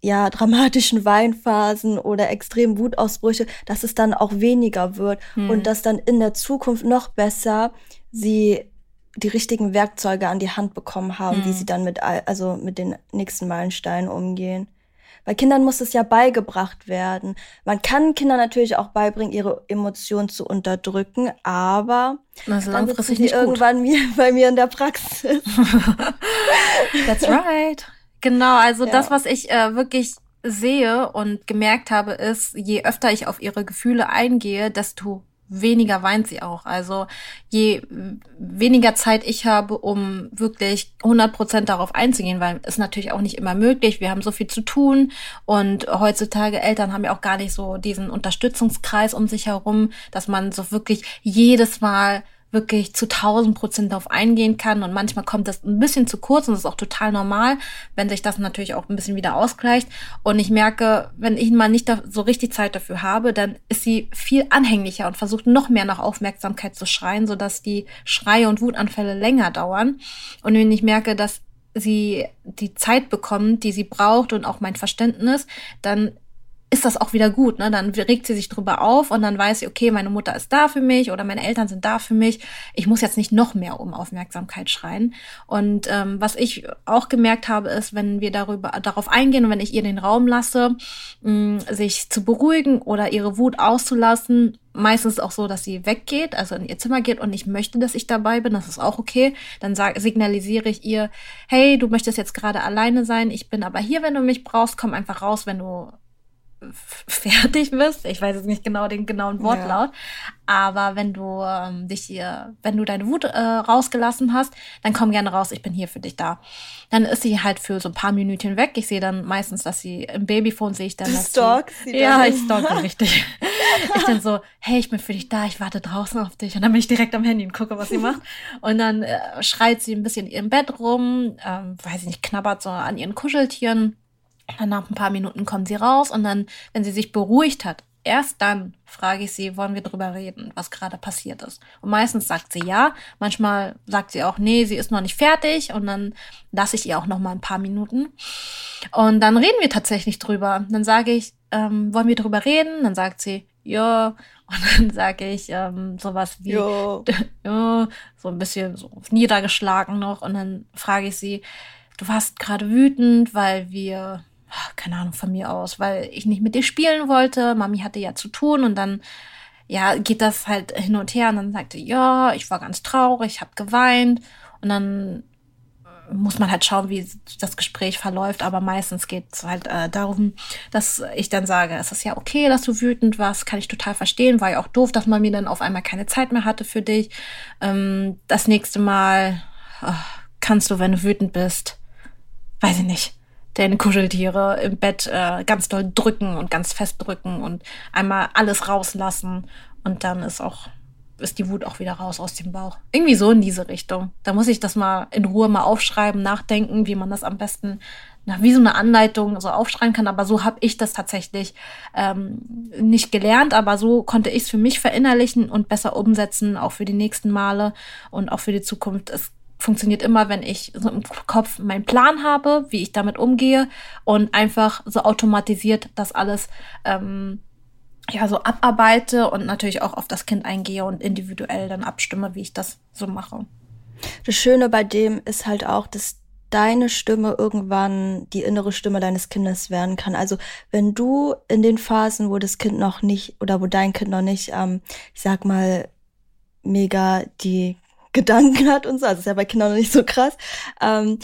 ja, dramatischen Weinphasen oder extremen Wutausbrüche, dass es dann auch weniger wird mhm. und dass dann in der Zukunft noch besser sie die richtigen Werkzeuge an die Hand bekommen haben, hm. wie sie dann mit, also mit den nächsten Meilensteinen umgehen. Bei Kindern muss es ja beigebracht werden. Man kann Kindern natürlich auch beibringen, ihre Emotionen zu unterdrücken, aber also dann sitzen sie irgendwann mir, bei mir in der Praxis. That's right. Genau, also ja. das, was ich äh, wirklich sehe und gemerkt habe, ist, je öfter ich auf ihre Gefühle eingehe, desto weniger weint sie auch. Also je weniger Zeit ich habe, um wirklich 100 Prozent darauf einzugehen, weil es natürlich auch nicht immer möglich. Wir haben so viel zu tun und heutzutage Eltern haben ja auch gar nicht so diesen Unterstützungskreis um sich herum, dass man so wirklich jedes Mal wirklich zu 1000 Prozent darauf eingehen kann. Und manchmal kommt das ein bisschen zu kurz und das ist auch total normal, wenn sich das natürlich auch ein bisschen wieder ausgleicht. Und ich merke, wenn ich mal nicht so richtig Zeit dafür habe, dann ist sie viel anhänglicher und versucht noch mehr nach Aufmerksamkeit zu schreien, sodass die Schreie und Wutanfälle länger dauern. Und wenn ich merke, dass sie die Zeit bekommt, die sie braucht und auch mein Verständnis, dann ist das auch wieder gut. Ne? Dann regt sie sich drüber auf und dann weiß sie, okay, meine Mutter ist da für mich oder meine Eltern sind da für mich. Ich muss jetzt nicht noch mehr um Aufmerksamkeit schreien. Und ähm, was ich auch gemerkt habe, ist, wenn wir darüber darauf eingehen und wenn ich ihr den Raum lasse, mh, sich zu beruhigen oder ihre Wut auszulassen, meistens auch so, dass sie weggeht, also in ihr Zimmer geht und ich möchte, dass ich dabei bin, das ist auch okay. Dann sag, signalisiere ich ihr, hey, du möchtest jetzt gerade alleine sein, ich bin aber hier, wenn du mich brauchst, komm einfach raus, wenn du fertig bist. Ich weiß jetzt nicht genau den genauen Wortlaut, ja. aber wenn du ähm, dich hier, wenn du deine Wut äh, rausgelassen hast, dann komm gerne raus, ich bin hier für dich da. Dann ist sie halt für so ein paar Minütchen weg. Ich sehe dann meistens, dass sie im Babyphone sehe ich dann. Du stalkst sie Ja, ich stalke richtig. ich dann so, hey, ich bin für dich da, ich warte draußen auf dich. Und dann bin ich direkt am Handy und gucke, was sie macht. Und dann äh, schreit sie ein bisschen in ihrem Bett rum, ähm, weiß ich nicht, knabbert so an ihren Kuscheltieren dann nach ein paar Minuten kommt sie raus und dann, wenn sie sich beruhigt hat, erst dann frage ich sie, wollen wir drüber reden, was gerade passiert ist. Und meistens sagt sie ja, manchmal sagt sie auch, nee, sie ist noch nicht fertig und dann lasse ich ihr auch noch mal ein paar Minuten. Und dann reden wir tatsächlich drüber. Dann sage ich, ähm, wollen wir drüber reden? Dann sagt sie, ja. Und dann sage ich ähm, sowas wie, ja, so ein bisschen so niedergeschlagen noch. Und dann frage ich sie, du warst gerade wütend, weil wir keine Ahnung von mir aus, weil ich nicht mit dir spielen wollte. Mami hatte ja zu tun und dann ja, geht das halt hin und her. Und dann sagte, ja, ich war ganz traurig, ich habe geweint. Und dann muss man halt schauen, wie das Gespräch verläuft, aber meistens geht es halt äh, darum, dass ich dann sage, es ist ja okay, dass du wütend warst, kann ich total verstehen, war ja auch doof, dass man mir dann auf einmal keine Zeit mehr hatte für dich. Ähm, das nächste Mal oh, kannst du, wenn du wütend bist, weiß ich nicht, deine Kuscheltiere im Bett äh, ganz doll drücken und ganz fest drücken und einmal alles rauslassen und dann ist auch ist die Wut auch wieder raus aus dem Bauch. Irgendwie so in diese Richtung. Da muss ich das mal in Ruhe mal aufschreiben, nachdenken, wie man das am besten, na, wie so eine Anleitung so aufschreiben kann. Aber so habe ich das tatsächlich ähm, nicht gelernt, aber so konnte ich es für mich verinnerlichen und besser umsetzen, auch für die nächsten Male und auch für die Zukunft. Es funktioniert immer, wenn ich so im Kopf meinen Plan habe, wie ich damit umgehe und einfach so automatisiert das alles ähm, ja so abarbeite und natürlich auch auf das Kind eingehe und individuell dann abstimme, wie ich das so mache. Das Schöne bei dem ist halt auch, dass deine Stimme irgendwann die innere Stimme deines Kindes werden kann. Also wenn du in den Phasen, wo das Kind noch nicht oder wo dein Kind noch nicht, ähm, ich sag mal, mega die Gedanken hat und so, also ist ja bei Kindern noch nicht so krass, ähm,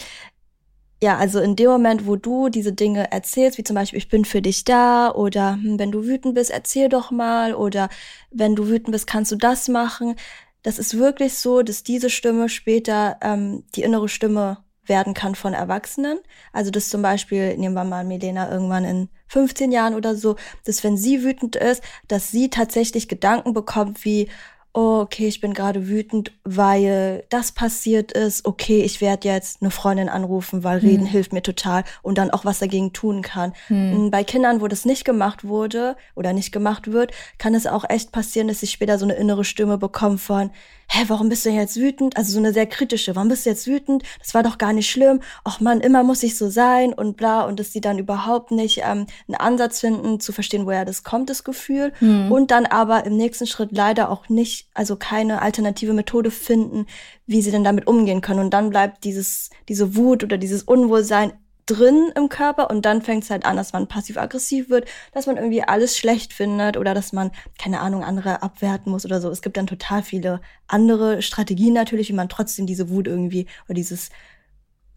ja, also in dem Moment, wo du diese Dinge erzählst, wie zum Beispiel, ich bin für dich da oder hm, wenn du wütend bist, erzähl doch mal oder wenn du wütend bist, kannst du das machen. Das ist wirklich so, dass diese Stimme später ähm, die innere Stimme werden kann von Erwachsenen. Also das zum Beispiel, nehmen wir mal Milena irgendwann in 15 Jahren oder so, dass wenn sie wütend ist, dass sie tatsächlich Gedanken bekommt wie, oh, okay, ich bin gerade wütend, weil das passiert ist. Okay, ich werde jetzt eine Freundin anrufen, weil Reden hm. hilft mir total und dann auch was dagegen tun kann. Hm. Bei Kindern, wo das nicht gemacht wurde oder nicht gemacht wird, kann es auch echt passieren, dass sie später so eine innere Stimme bekommen von, hä, warum bist du jetzt wütend? Also so eine sehr kritische, warum bist du jetzt wütend? Das war doch gar nicht schlimm. Ach man, immer muss ich so sein und bla. Und dass sie dann überhaupt nicht ähm, einen Ansatz finden, zu verstehen, woher das kommt, das Gefühl. Mhm. Und dann aber im nächsten Schritt leider auch nicht, also keine alternative Methode finden, wie sie denn damit umgehen können. Und dann bleibt dieses, diese Wut oder dieses Unwohlsein drin im Körper und dann fängt es halt an, dass man passiv-aggressiv wird, dass man irgendwie alles schlecht findet oder dass man, keine Ahnung, andere abwerten muss oder so. Es gibt dann total viele andere Strategien natürlich, wie man trotzdem diese Wut irgendwie oder dieses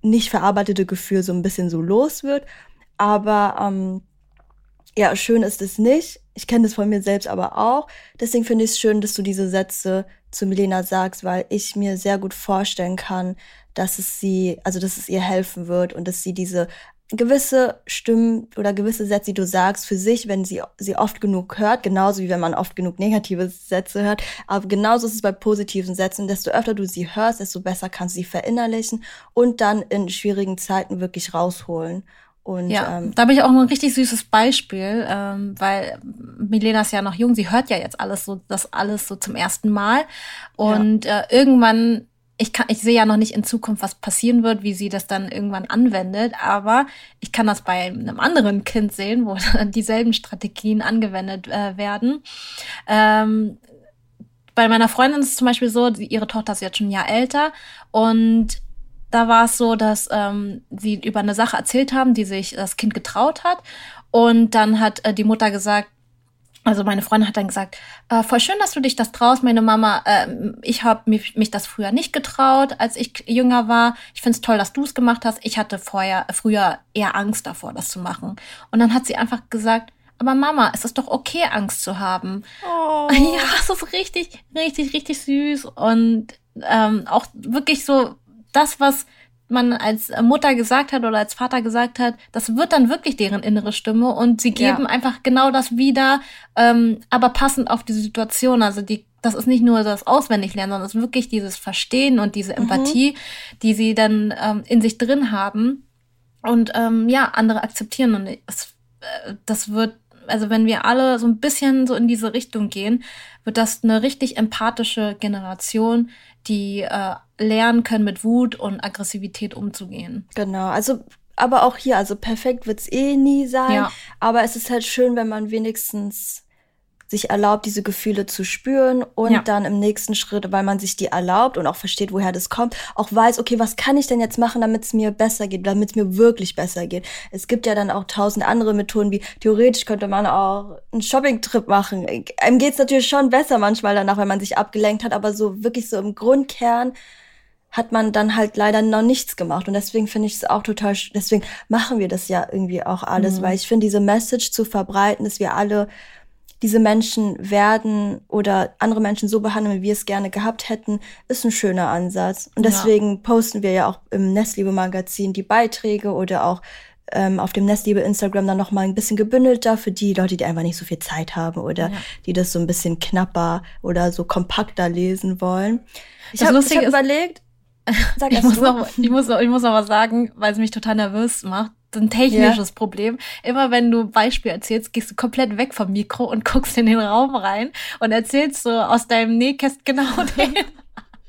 nicht verarbeitete Gefühl so ein bisschen so los wird. Aber ähm, ja, schön ist es nicht. Ich kenne das von mir selbst aber auch. Deswegen finde ich es schön, dass du diese Sätze zu Milena sagst, weil ich mir sehr gut vorstellen kann, dass es sie, also dass es ihr helfen wird und dass sie diese gewisse Stimmen oder gewisse Sätze, die du sagst, für sich, wenn sie sie oft genug hört, genauso wie wenn man oft genug negative Sätze hört, aber genauso ist es bei positiven Sätzen, desto öfter du sie hörst, desto besser kannst du sie verinnerlichen und dann in schwierigen Zeiten wirklich rausholen. Und, ja, ähm, da bin ich auch ein richtig süßes Beispiel, ähm, weil Milena ist ja noch jung, sie hört ja jetzt alles so, das alles so zum ersten Mal. Und ja. äh, irgendwann ich kann, ich sehe ja noch nicht in Zukunft, was passieren wird, wie sie das dann irgendwann anwendet, aber ich kann das bei einem anderen Kind sehen, wo dann dieselben Strategien angewendet äh, werden. Ähm, bei meiner Freundin ist es zum Beispiel so, ihre Tochter ist jetzt schon ein Jahr älter und da war es so, dass ähm, sie über eine Sache erzählt haben, die sich das Kind getraut hat. Und dann hat äh, die Mutter gesagt, also meine Freundin hat dann gesagt, äh, voll schön, dass du dich das traust. Meine Mama, äh, ich habe mich, mich das früher nicht getraut, als ich jünger war. Ich finde es toll, dass du es gemacht hast. Ich hatte vorher, früher eher Angst davor, das zu machen. Und dann hat sie einfach gesagt, aber Mama, es ist doch okay, Angst zu haben. Oh. Ja, es ist richtig, richtig, richtig süß. Und ähm, auch wirklich so das, was man als Mutter gesagt hat oder als Vater gesagt hat, das wird dann wirklich deren innere Stimme und sie geben ja. einfach genau das wieder, ähm, aber passend auf die Situation. Also die, das ist nicht nur das Auswendiglernen, sondern es ist wirklich dieses Verstehen und diese mhm. Empathie, mhm. die sie dann ähm, in sich drin haben und ähm, ja, andere akzeptieren. Und es, äh, das wird, also wenn wir alle so ein bisschen so in diese Richtung gehen, wird das eine richtig empathische Generation, die äh, lernen können, mit Wut und Aggressivität umzugehen. Genau, also aber auch hier, also perfekt wird's eh nie sein, ja. aber es ist halt schön, wenn man wenigstens sich erlaubt, diese Gefühle zu spüren und ja. dann im nächsten Schritt, weil man sich die erlaubt und auch versteht, woher das kommt, auch weiß, okay, was kann ich denn jetzt machen, damit es mir besser geht, damit es mir wirklich besser geht. Es gibt ja dann auch tausend andere Methoden, wie theoretisch könnte man auch einen Shopping-Trip machen. Einem geht's natürlich schon besser manchmal danach, wenn man sich abgelenkt hat, aber so wirklich so im Grundkern hat man dann halt leider noch nichts gemacht. Und deswegen finde ich es auch total, deswegen machen wir das ja irgendwie auch alles, mhm. weil ich finde, diese Message zu verbreiten, dass wir alle diese Menschen werden oder andere Menschen so behandeln, wie wir es gerne gehabt hätten, ist ein schöner Ansatz. Und deswegen ja. posten wir ja auch im Nestliebe Magazin die Beiträge oder auch ähm, auf dem Nestliebe Instagram dann nochmal ein bisschen gebündelter für die Leute, die einfach nicht so viel Zeit haben oder ja. die das so ein bisschen knapper oder so kompakter lesen wollen. Ich habe hab überlegt, ich, muss noch, ich, muss noch, ich muss noch was sagen, weil es mich total nervös macht. Ein technisches ja. Problem. Immer wenn du Beispiel erzählst, gehst du komplett weg vom Mikro und guckst in den Raum rein und erzählst so aus deinem Nähkäst genau den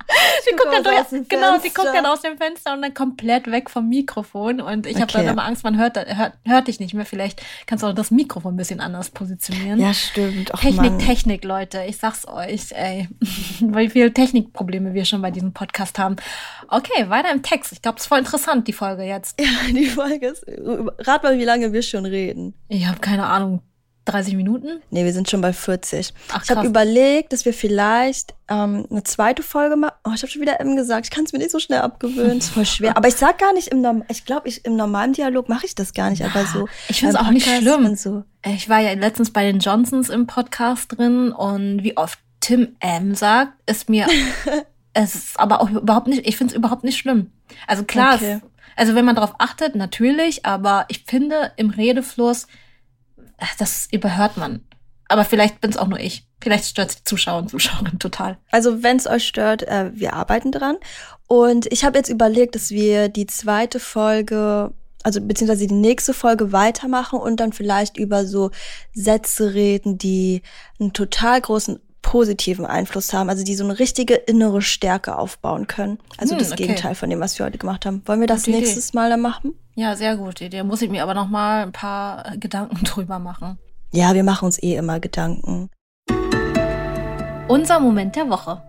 sie guckt dann durch, genau, sie guckt dann aus dem Fenster und dann komplett weg vom Mikrofon. Und ich okay. habe dann immer Angst, man hört, hört, hört dich nicht mehr. Vielleicht kannst du auch das Mikrofon ein bisschen anders positionieren. Ja, stimmt. Och, Technik, Mann. Technik, Leute. Ich sag's euch, ey. Wie viele Technikprobleme wir schon bei diesem Podcast haben. Okay, weiter im Text. Ich glaube, es ist voll interessant, die Folge jetzt. Ja, die Folge ist. Rat mal, wie lange wir schon reden. Ich habe keine Ahnung. 30 Minuten? Nee, wir sind schon bei 40. Ach, ich habe überlegt, dass wir vielleicht ähm, eine zweite Folge machen. Oh, ich habe schon wieder M gesagt, ich kann es mir nicht so schnell abgewöhnen, ist voll schwer. Aber ich sag gar nicht im Norm ich glaube, ich im normalen Dialog mache ich das gar nicht, aber so. Ich finde es auch nicht schlimm. So. Ich war ja letztens bei den Johnsons im Podcast drin und wie oft Tim M sagt, ist mir es ist aber auch überhaupt nicht, ich finde es überhaupt nicht schlimm. Also klar, okay. also wenn man darauf achtet, natürlich, aber ich finde im Redefluss das überhört man. Aber vielleicht bin es auch nur ich. Vielleicht stört es die Zuschauer und Zuschauerinnen total. Also wenn es euch stört, äh, wir arbeiten dran. Und ich habe jetzt überlegt, dass wir die zweite Folge, also beziehungsweise die nächste Folge weitermachen und dann vielleicht über so Sätze reden, die einen total großen positiven Einfluss haben, also die so eine richtige innere Stärke aufbauen können. Also hm, das okay. Gegenteil von dem, was wir heute gemacht haben. Wollen wir das Gute nächstes Idee. Mal dann machen? Ja, sehr gute Idee. Muss ich mir aber noch mal ein paar Gedanken drüber machen. Ja, wir machen uns eh immer Gedanken. Unser Moment der Woche.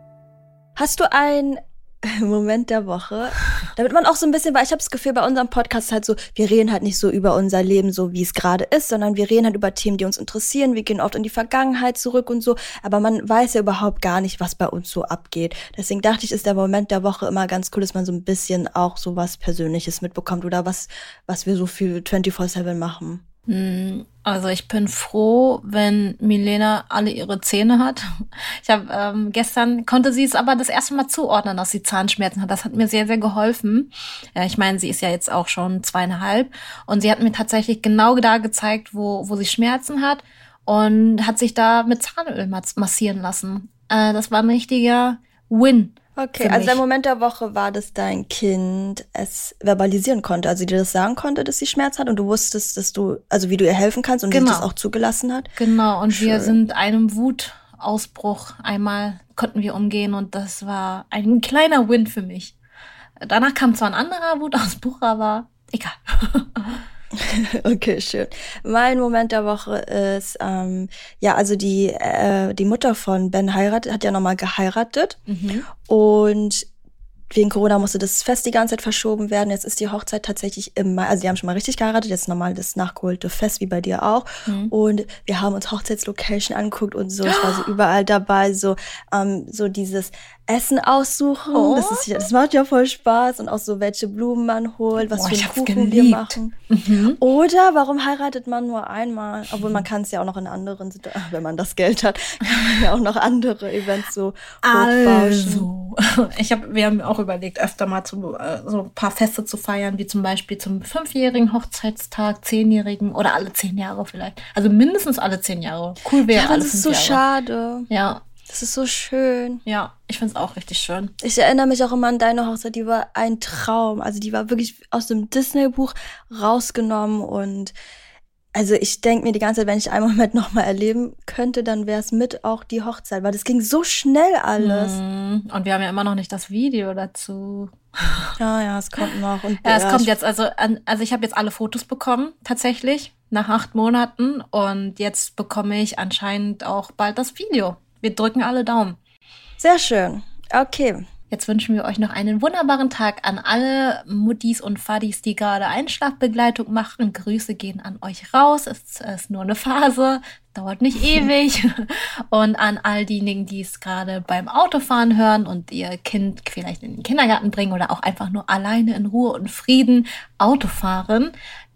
Hast du ein Moment der Woche. Damit man auch so ein bisschen, weil ich habe das Gefühl, bei unserem Podcast halt so, wir reden halt nicht so über unser Leben, so wie es gerade ist, sondern wir reden halt über Themen, die uns interessieren. Wir gehen oft in die Vergangenheit zurück und so, aber man weiß ja überhaupt gar nicht, was bei uns so abgeht. Deswegen dachte ich, ist der Moment der Woche immer ganz cool, dass man so ein bisschen auch so was Persönliches mitbekommt oder was, was wir so viel 24-7 machen. Hm, also ich bin froh, wenn Milena alle ihre Zähne hat. Ich habe ähm, gestern konnte sie es aber das erste Mal zuordnen, dass sie Zahnschmerzen hat. Das hat mir sehr sehr geholfen. Ja, ich meine, sie ist ja jetzt auch schon zweieinhalb und sie hat mir tatsächlich genau da gezeigt, wo wo sie Schmerzen hat und hat sich da mit Zahnöl massieren lassen. Äh, das war ein richtiger Win. Okay, also der Moment der Woche war, dass dein Kind es verbalisieren konnte, also dir das sagen konnte, dass sie Schmerz hat und du wusstest, dass du, also wie du ihr helfen kannst und genau. sie das auch zugelassen hat. Genau, und Schön. wir sind einem Wutausbruch einmal konnten wir umgehen und das war ein kleiner Win für mich. Danach kam zwar ein anderer Wutausbruch, aber egal. Okay, schön. Mein Moment der Woche ist, ähm, ja, also die, äh, die Mutter von Ben heiratet, hat ja nochmal geheiratet. Mhm. Und wegen Corona musste das Fest die ganze Zeit verschoben werden. Jetzt ist die Hochzeit tatsächlich im Mai. Also die haben schon mal richtig geheiratet, jetzt nochmal das nachgeholte Fest, wie bei dir auch. Mhm. Und wir haben uns Hochzeitslocation angeguckt und so. Ich war so überall dabei, so, ähm, so dieses Essen aussuchen. Oh. Das, ist, das macht ja voll Spaß. Und auch so, welche Blumen man holt, was Boah, für einen Kuchen geliebt. wir machen. Mhm. Oder warum heiratet man nur einmal? Obwohl man kann es ja auch noch in anderen, wenn man das Geld hat, kann man ja auch noch andere Events so Also, ich habe, wir haben auch überlegt, öfter mal zu, äh, so ein paar Feste zu feiern, wie zum Beispiel zum fünfjährigen Hochzeitstag, zehnjährigen oder alle zehn Jahre vielleicht. Also mindestens alle zehn Jahre. Cool wäre ja, alles. Das ist so Jahre. schade. Ja, das ist so schön. Ja, ich find's auch richtig schön. Ich erinnere mich auch immer an deine Hochzeit, die war ein Traum. Also die war wirklich aus dem Disney-Buch rausgenommen und also ich denke mir die ganze Zeit, wenn ich einen Moment nochmal erleben könnte, dann wäre es mit auch die Hochzeit, weil das ging so schnell alles. Mm, und wir haben ja immer noch nicht das Video dazu. Ja, ja, es kommt noch. Und ja, es kommt jetzt, also, also ich habe jetzt alle Fotos bekommen, tatsächlich, nach acht Monaten. Und jetzt bekomme ich anscheinend auch bald das Video. Wir drücken alle Daumen. Sehr schön. Okay. Jetzt wünschen wir euch noch einen wunderbaren Tag an alle Muttis und Fadis, die gerade Einschlafbegleitung machen. Grüße gehen an euch raus. Es ist nur eine Phase, dauert nicht ewig. Und an all diejenigen, die es gerade beim Autofahren hören und ihr Kind vielleicht in den Kindergarten bringen oder auch einfach nur alleine in Ruhe und Frieden Auto fahren,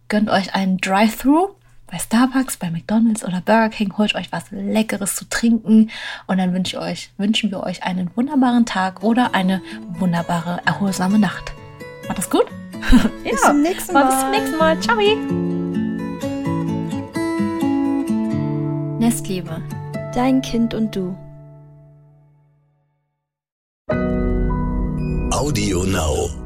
gönnt euch einen Drive-Thru bei Starbucks, bei McDonald's oder Burger King, holt euch was Leckeres zu trinken und dann wünsche ich euch, wünschen wir euch einen wunderbaren Tag oder eine wunderbare, erholsame Nacht. War das gut? ja. Zum nächsten Mal. Bis zum nächsten Mal. Ciao. Nestliebe. Dein Kind und du. Audio Now.